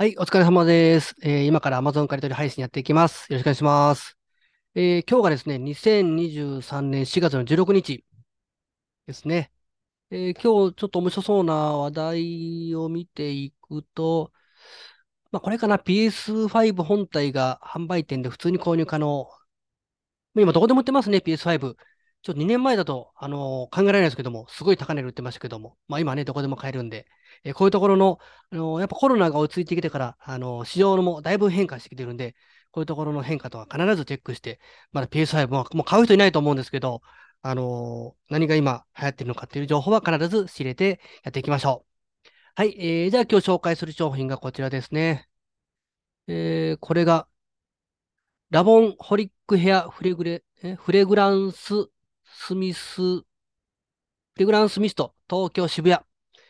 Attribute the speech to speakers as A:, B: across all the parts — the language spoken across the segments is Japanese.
A: はい、お疲れ様です。えー今から Amazon 借り取り配信やっていきます。よろしくお願いします。えー今日がですね、2023年4月の16日ですね。えー今日ちょっと面白そうな話題を見ていくと、まあ、これかな、PS5 本体が販売店で普通に購入可能。今どこでも売ってますね、PS5。ちょっと2年前だと、あのー考えられないですけども、すごい高値で売ってましたけども、まあ今ね、どこでも買えるんで、えーこういうところの、あのーやっぱコロナが落ち着いてきてから、あの市場のもだいぶ変化してきてるんで、こういうところの変化とか必ずチェックして、まだ PS5 ももう買う人いないと思うんですけど、あの何が今流行ってるのかっていう情報は必ず仕入れてやっていきましょう。はい、えー、じゃあ今日紹介する商品がこちらですね。えーこれがラボンホリックヘアフレグレ、えフレグランススミス、フレグランスミスト、東京渋谷。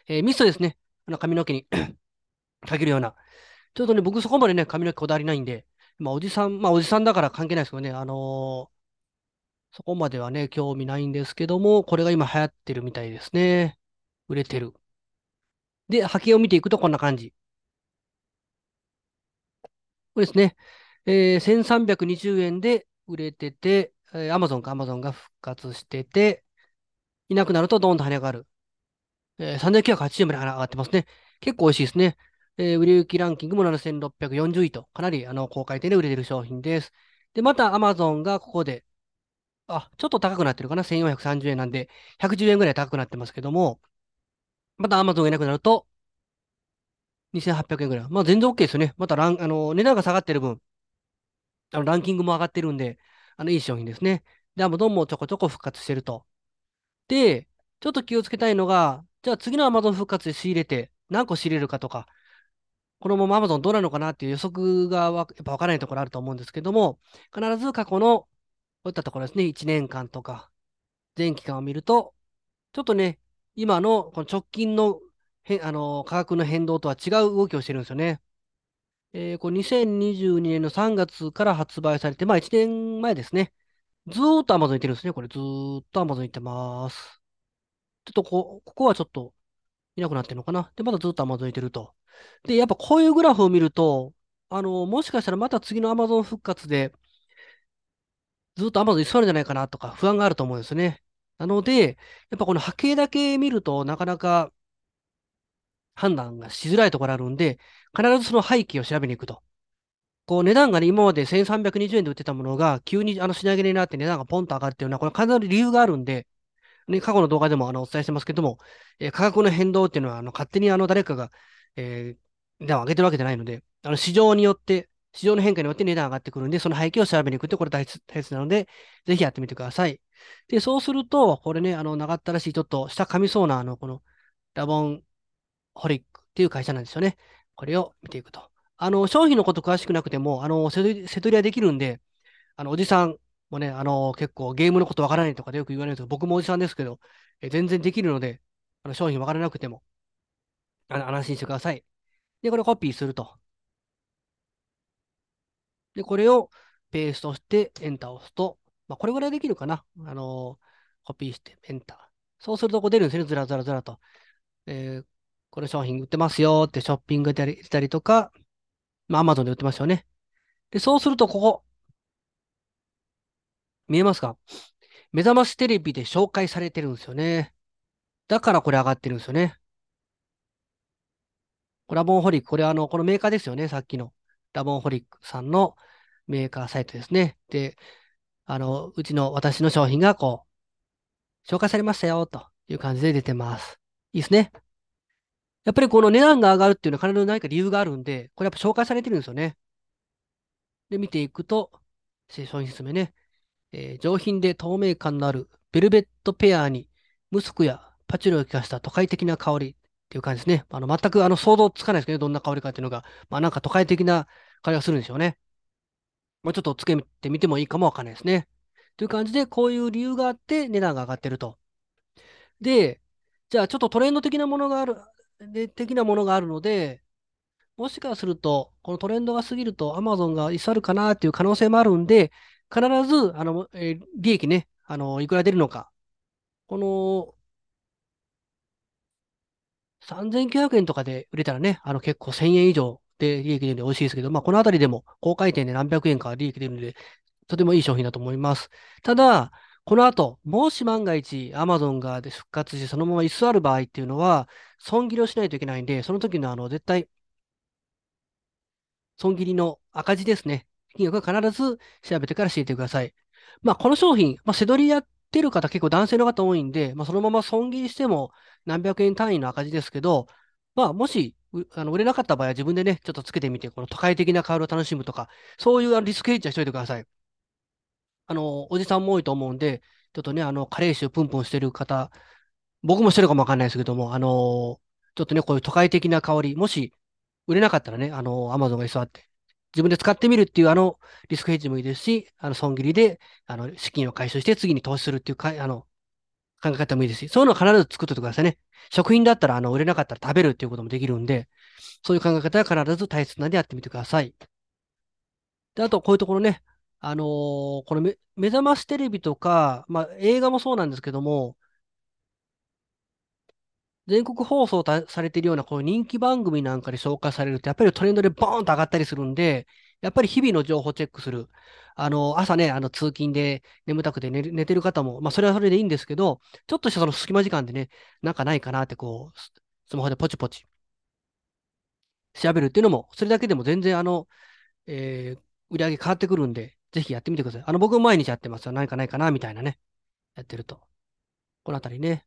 A: えーミストですね。あの髪の毛に かけるような。ちょっとね、僕そこまでね、髪の毛こだわりないんで、まあ、おじさん、まあ、おじさんだから関係ないですけどね、あのーそこまではね、興味ないんですけども、これが今流行ってるみたいですね。売れてる。で、波形を見ていくとこんな感じ。これですね。えー、1320円で売れてて、えー、Amazon か Amazon が復活してて、いなくなるとドーンと跳ね上がる。えー、3980円まで上がってますね。結構美味しいですね。えー、売れ行きランキングも7640位と、かなりあの高回転で売れてる商品です。で、また Amazon がここで、あ、ちょっと高くなってるかな ?1430 円なんで、110円ぐらい高くなってますけども、また Amazon がいなくなると、2800円ぐらい。まあ全然 OK ですよね。またラン、あの、値段が下がってる分、あの、ランキングも上がってるんで、あの、いい商品ですね。で、Amazon もちょこちょこ復活してると。で、ちょっと気をつけたいのが、じゃあ次の Amazon 復活で仕入れて、何個仕入れるかとか、このまま Amazon どうなのかなっていう予測がやっぱ分からないところあると思うんですけども、必ず過去の、こういったところですね、1年間とか、全期間を見ると、ちょっとね、今のこの直近のへあの価格の変動とは違う動きをしてるんですよね。えー、これ2022年の3月から発売されて、まあ1年前ですね。ずーっと Amazon 行ってるんですね。これずーっと Amazon 行ってます。ちょっとこ、ここはちょっといなくなってるのかな。で、まだずっと Amazon 行ってると。で、やっぱこういうグラフを見ると、あの、もしかしたらまた次の Amazon 復活で、ずっと Amazon 居座るんじゃないかなとか不安があると思うんですね。なので、やっぱこの波形だけ見るとなかなか判断がしづらいところあるんで、必ずその背景を調べに行くと。こう値段がね、今まで1320円で売ってたものが、急にあの品上げになって値段がポンと上がっていうのは、これ必ず理由があるんで、ね、過去の動画でもあのお伝えしてますけども、えー価格の変動っていうのは、あの勝手にあの誰かが、えー値段を上げてるわけじゃないので、あの市場によって、市場の変化によって値段上がってくるんで、その背景を調べに行くってこれ大切大切なので、ぜひやってみてください。で、そうすると、これね、あの、長ったらしい、ちょっと下噛みそうな、あの、この、ラボンホリックっていう会社なんですよね。これを見ていくと。あの、商品のこと詳しくなくても、あの、瀬戸り瀬戸りはできるんで、あの、おじさんもね、あの、結構ゲームのことわからないとかでよく言われるんですけど、僕もおじさんですけど、え全然できるので、あの商品わからなくても、あの安心してください。で、これコピーすると。で、これをペーストしてエンターを押すと、まあ、これぐらいできるかな。あのコピーしてエンター。そうするとこう出るんですね。ずらずらずらと。えーこれ商品売ってますよってショッピングで入れたりとか、まあ、Amazon で売ってますよね。で、そうするとここ、見えますか？目覚ましテレビで紹介されてるんですよね。だからこれ上がってるんですよね。ラボンホリック、これあの、このメーカーですよね、さっきの。ラボンホリックさんのメーカーサイトですね。で、あの、うちの私の商品がこう、紹介されましたよ、という感じで出てます。いいですね。やっぱりこの値段が上がるっていうのは必ず何か理由があるんで、これやっぱ紹介されてるんですよね。で、見ていくと、商品説明ね。えー上品で透明感のあるベルベットペアにムスクやパチュリを効かした都会的な香りっていう感じですね。あの、全くあの想像つかないですけどね、どんな香りかっていうのが。まあなんか都会的な香りがするんでしょうね。まあちょっとつけてみてもいいかもわかんないですね。という感じで、こういう理由があって値段が上がってると。で、じゃあちょっとトレンド的なものがある、で、的なものがあるので、もしかすると、このトレンドが過ぎると Amazon が居去るかなっていう可能性もあるんで、必ず、あの、えー利益ね、あの、いくら出るのか。この、3900円とかで売れたらね、あの結構1000円以上で利益出るんで美味しいですけど、まあ、このあたりでも高回転で何百円か利益出るので、とてもいい商品だと思います。ただ、この後、もし万が一 Amazon が復活してそのまま居座る場合っていうのは、損切りをしないといけないんで、その時のあの、絶対、損切りの赤字ですね。金額は必ず調べてから教えてください。まあ、この商品、まあ、背取りやってる方結構男性の方多いんで、まあ、そのまま損切りしても何百円単位の赤字ですけど、まあ、もし、あの売れなかった場合は自分でね、ちょっとつけてみて、この都会的な香りを楽しむとか、そういうリスクヘッジはしといてください。あの、おじさんも多いと思うんで、ちょっとね、あの、加齢臭プンプンしてる方、僕もしてるかもわかんないですけども、あの、ちょっとね、こういう都会的な香り、もし売れなかったらね、あの、アマゾンが居座って、自分で使ってみるっていうあのリスクヘッジもいいですし、あの損切りであの資金を回収して次に投資するっていうかあの考え方もいいですし、そういうのを必ず作っておいてくださいね。食品だったらあの売れなかったら食べるっていうこともできるんで、そういう考え方は必ず大切なんでやってみてください。で、あとこういうところね、あのー、この目覚ましテレビとか、まあ映画もそうなんですけども、全国放送されているようなこういう人気番組なんかで紹介されると、やっぱりトレンドでボーンと上がったりするんで、やっぱり日々の情報チェックする。あの、朝ね、あの、通勤で眠たくて寝寝てる方も、まあ、それはそれでいいんですけど、ちょっとしたその隙間時間でね、なんかないかなってこう、スマホでポチポチ調べるっていうのも、それだけでも全然あの、えー、売り上げ変わってくるんで、ぜひやってみてください。あの、僕毎日やってますよ。何かないかなみたいなね。やってると。このあたりね。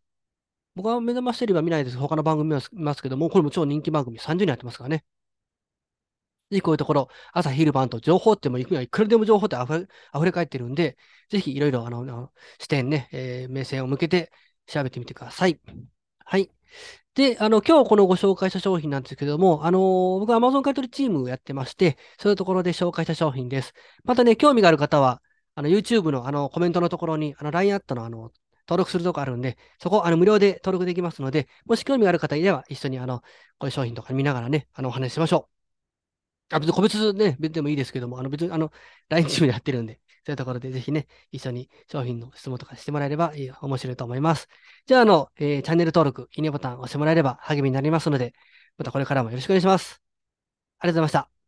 A: 僕は目覚ましテレビは見ないです。他の番組は見ますけども、これも超人気番組30人やってますからね。ぜひこういうところ、朝、昼、晩と情報ってもいくにはいくらでも情報って溢れ溢れ返ってるんで、ぜひいろいろあの視点ね、えー、目線を向けて調べてみてください。はい。で、あの、今日このご紹介した商品なんですけども、あのー、僕は Amazon 買取チームをやってまして、そういうところで紹介した商品です。またね、興味がある方は、あの、YouTube のあの、コメントのところに、あの、LINE アットのあの、登録するとこあるんで、そこ、あの、無料で登録できますので、もし興味がある方いれば、一緒にあの、こういう商品とか見ながらね、あの、お話ししましょう。あ、別に個別ね、別でもいいですけども、あの、別に、あの、LINE チームでやってるんで、そういうところでぜひね、一緒に商品の質問とかしてもらえればいい面白いと思います。じゃあ、あの、えー、チャンネル登録、いいねボタン押してもらえれば励みになりますので、またこれからもよろしくお願いします。ありがとうございました。